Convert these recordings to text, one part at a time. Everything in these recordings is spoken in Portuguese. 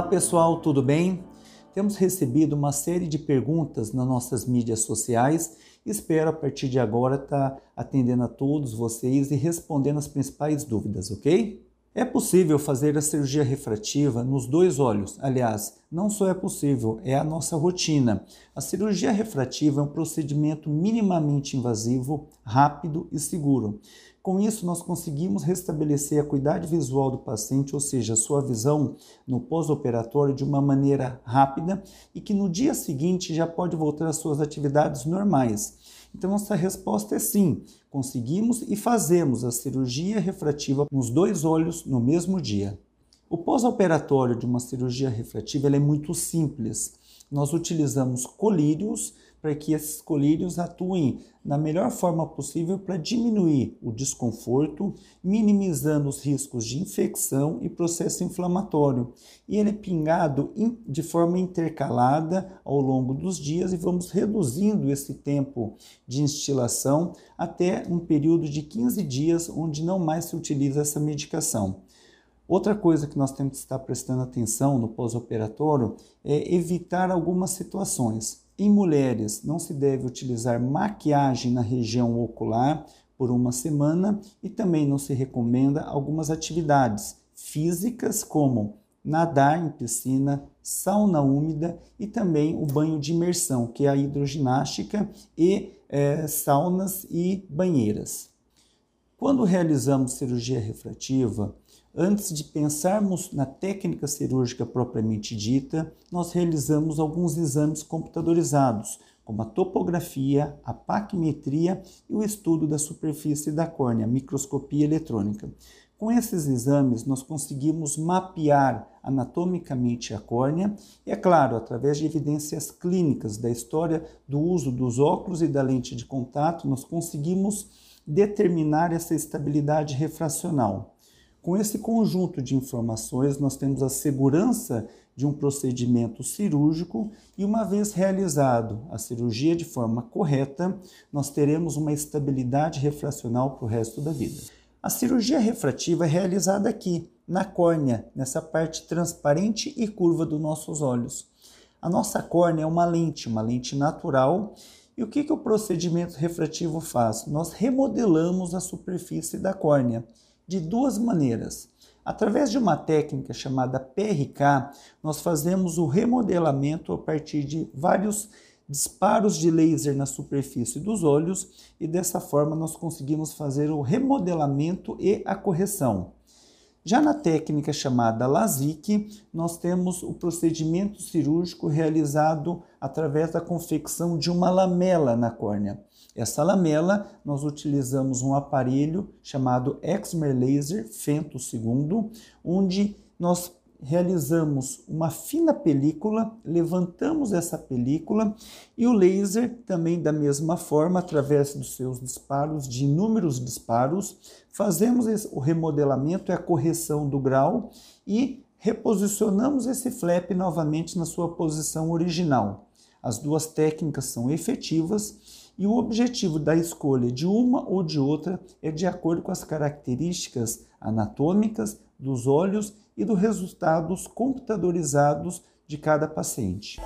Olá pessoal, tudo bem? Temos recebido uma série de perguntas nas nossas mídias sociais. Espero a partir de agora estar tá atendendo a todos vocês e respondendo as principais dúvidas, ok? É possível fazer a cirurgia refrativa nos dois olhos. Aliás, não só é possível, é a nossa rotina. A cirurgia refrativa é um procedimento minimamente invasivo, rápido e seguro. Com isso, nós conseguimos restabelecer a cuidade visual do paciente, ou seja, sua visão no pós-operatório de uma maneira rápida e que no dia seguinte já pode voltar às suas atividades normais. Então, nossa resposta é sim, conseguimos e fazemos a cirurgia refrativa nos dois olhos no mesmo dia. O pós-operatório de uma cirurgia refrativa é muito simples. Nós utilizamos colírios para que esses colírios atuem da melhor forma possível para diminuir o desconforto, minimizando os riscos de infecção e processo inflamatório. E ele é pingado de forma intercalada ao longo dos dias e vamos reduzindo esse tempo de instilação até um período de 15 dias onde não mais se utiliza essa medicação. Outra coisa que nós temos que estar prestando atenção no pós-operatório é evitar algumas situações. Em mulheres, não se deve utilizar maquiagem na região ocular por uma semana e também não se recomenda algumas atividades físicas como nadar em piscina, sauna úmida e também o banho de imersão, que é a hidroginástica e é, saunas e banheiras. Quando realizamos cirurgia refrativa, Antes de pensarmos na técnica cirúrgica propriamente dita, nós realizamos alguns exames computadorizados, como a topografia, a paquimetria e o estudo da superfície da córnea, microscopia eletrônica. Com esses exames, nós conseguimos mapear anatomicamente a córnea e, é claro, através de evidências clínicas da história do uso dos óculos e da lente de contato, nós conseguimos determinar essa estabilidade refracional. Com esse conjunto de informações, nós temos a segurança de um procedimento cirúrgico e, uma vez realizado a cirurgia de forma correta, nós teremos uma estabilidade refracional para o resto da vida. A cirurgia refrativa é realizada aqui, na córnea, nessa parte transparente e curva dos nossos olhos. A nossa córnea é uma lente, uma lente natural. E o que, que o procedimento refrativo faz? Nós remodelamos a superfície da córnea de duas maneiras. Através de uma técnica chamada PRK, nós fazemos o remodelamento a partir de vários disparos de laser na superfície dos olhos e dessa forma nós conseguimos fazer o remodelamento e a correção. Já na técnica chamada LASIK, nós temos o procedimento cirúrgico realizado através da confecção de uma lamela na córnea. Essa lamela, nós utilizamos um aparelho chamado Exmer Laser Fento II, onde nós realizamos uma fina película, levantamos essa película e o laser também da mesma forma, através dos seus disparos, de inúmeros disparos, fazemos o remodelamento e a correção do grau e reposicionamos esse flap novamente na sua posição original. As duas técnicas são efetivas e o objetivo da escolha de uma ou de outra é de acordo com as características anatômicas dos olhos e dos resultados computadorizados de cada paciente.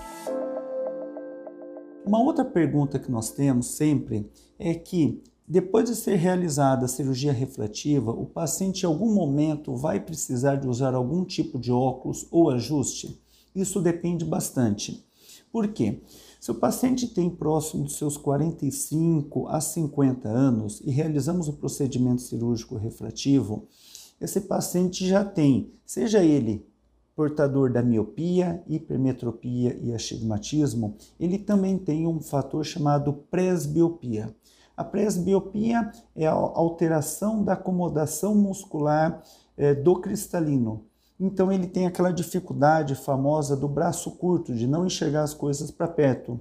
Uma outra pergunta que nós temos sempre é que depois de ser realizada a cirurgia refrativa, o paciente em algum momento vai precisar de usar algum tipo de óculos ou ajuste? Isso depende bastante. Por quê? Se o paciente tem próximo dos seus 45 a 50 anos e realizamos o procedimento cirúrgico refrativo, esse paciente já tem, seja ele portador da miopia, hipermetropia e astigmatismo, ele também tem um fator chamado presbiopia. A presbiopia é a alteração da acomodação muscular é, do cristalino. Então ele tem aquela dificuldade famosa do braço curto, de não enxergar as coisas para perto.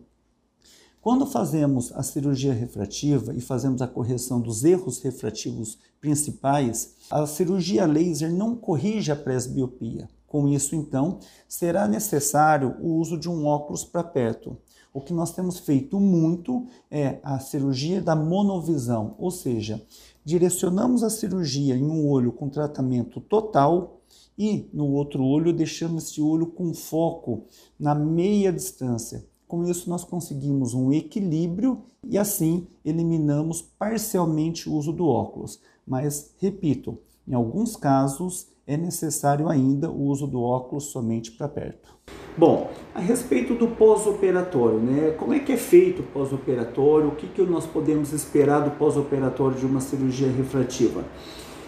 Quando fazemos a cirurgia refrativa e fazemos a correção dos erros refrativos principais, a cirurgia laser não corrige a presbiopia. Com isso, então, será necessário o uso de um óculos para perto. O que nós temos feito muito é a cirurgia da monovisão, ou seja, direcionamos a cirurgia em um olho com tratamento total E no outro olho, deixamos esse olho com foco na meia distância. Com isso, nós conseguimos um equilíbrio e assim eliminamos parcialmente o uso do óculos. Mas, repito, em alguns casos é necessário ainda o uso do óculos somente para perto. Bom, a respeito do pós-operatório, né? Como é que é feito o pós-operatório? O que, que nós podemos esperar do pós-operatório de uma cirurgia refrativa?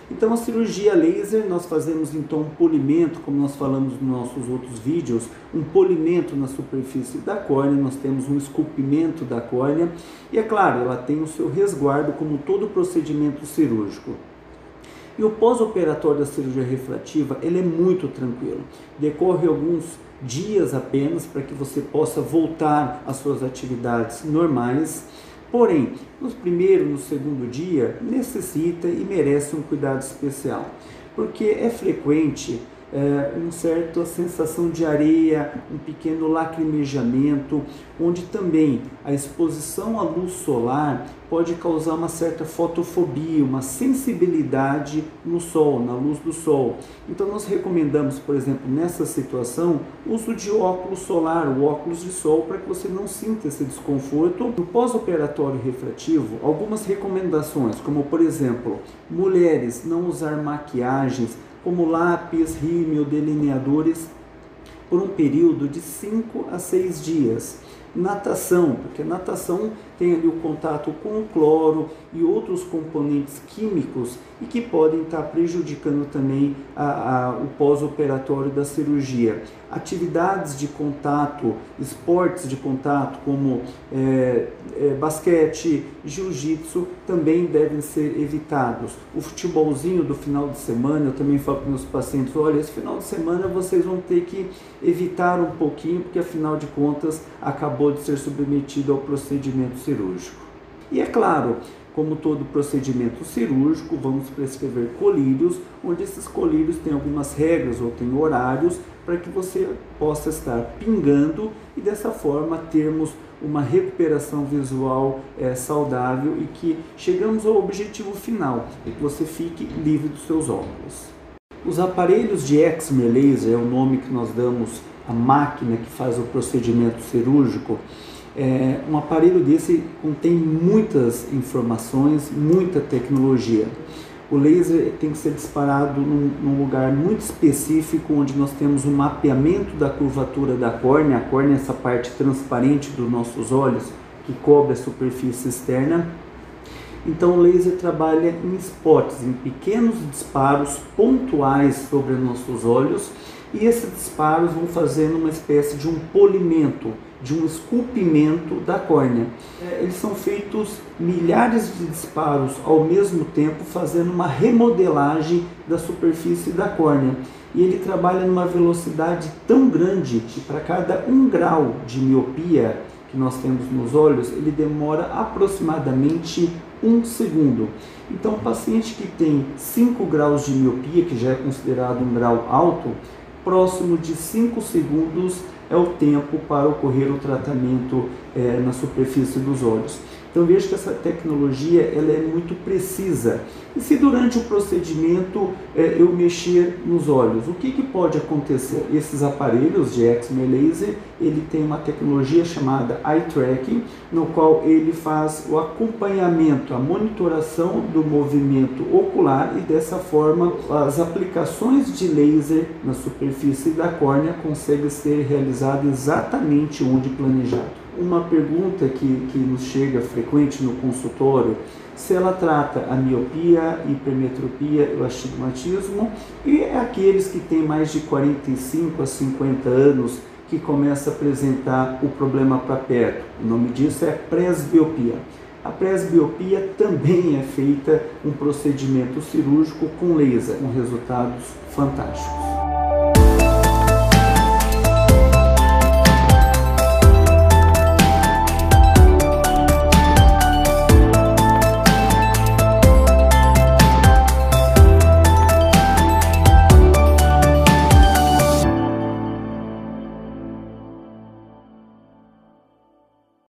Então a cirurgia laser nós fazemos então um polimento, como nós falamos nos nossos outros vídeos, um polimento na superfície da córnea, nós temos um esculpimento da córnea e é claro, ela tem o seu resguardo como todo procedimento cirúrgico. E o pós-operatório da cirurgia refrativa, ele é muito tranquilo. Decorre alguns dias apenas para que você possa voltar às suas atividades normais Porém, no primeiro, no segundo dia, necessita e merece um cuidado especial, porque é frequente é, uma certa sensação de areia, um pequeno lacrimejamento, onde também a exposição à luz solar pode causar uma certa fotofobia, uma sensibilidade no sol, na luz do sol. Então nós recomendamos, por exemplo, nessa situação, uso de óculos solar, o óculos de sol, para que você não sinta esse desconforto. No pós-operatório refrativo, algumas recomendações, como por exemplo, mulheres não usar maquiagens, como lápis, rímel, delineadores, por um período de 5 a 6 dias. Natação, porque natação tem ali o contato com o cloro e outros componentes químicos e que podem estar prejudicando também a, a, o pós-operatório da cirurgia. Atividades de contato, esportes de contato como é, é, basquete, jiu-jitsu também devem ser evitados. O futebolzinho do final de semana, eu também falo para meus pacientes, olha, esse final de semana vocês vão ter que evitar um pouquinho, porque afinal de contas acabou pode ser submetido ao procedimento cirúrgico. E é claro, como todo procedimento cirúrgico, vamos prescrever colírios, onde esses colírios têm algumas regras ou têm horários para que você possa estar pingando e dessa forma termos uma recuperação visual é, saudável e que chegamos ao objetivo final, é que você fique livre dos seus óculos. Os aparelhos de Exmer Laser é o nome que nós damos a máquina que faz o procedimento cirúrgico, é, um aparelho desse contém muitas informações, muita tecnologia. O laser tem que ser disparado num, num, lugar muito específico, onde nós temos um mapeamento da curvatura da córnea. A córnea é essa parte transparente dos nossos olhos, que cobre a superfície externa. Então o laser trabalha em spots, em pequenos disparos pontuais sobre nossos olhos e esses disparos vão fazendo uma espécie de um polimento, de um esculpimento da córnea. É, eles são feitos milhares de disparos ao mesmo tempo, fazendo uma remodelagem da superfície da córnea. E ele trabalha numa velocidade tão grande que para cada um grau de miopia que nós temos nos olhos, ele demora aproximadamente um segundo. Então, o paciente que tem 5 graus de miopia, que já é considerado um grau alto, próximo de 5 segundos é o tempo para ocorrer o tratamento é, na superfície dos olhos. Então veja que essa tecnologia ela é muito precisa. E se durante o procedimento é, eu mexer nos olhos, o que, que pode acontecer? Esses aparelhos de Exmer Laser, ele tem uma tecnologia chamada Eye Tracking, no qual ele faz o acompanhamento, a monitoração do movimento ocular e dessa forma as aplicações de laser na superfície da córnea conseguem ser realizadas exatamente onde planejado uma pergunta que, que nos chega frequente no consultório, se ela trata a miopia, hipermetropia o astigmatismo, e é aqueles que têm mais de 45 a 50 anos que começa a apresentar o problema para perto. O nome disso é presbiopia. A presbiopia também é feita um procedimento cirúrgico com laser, com resultados fantásticos.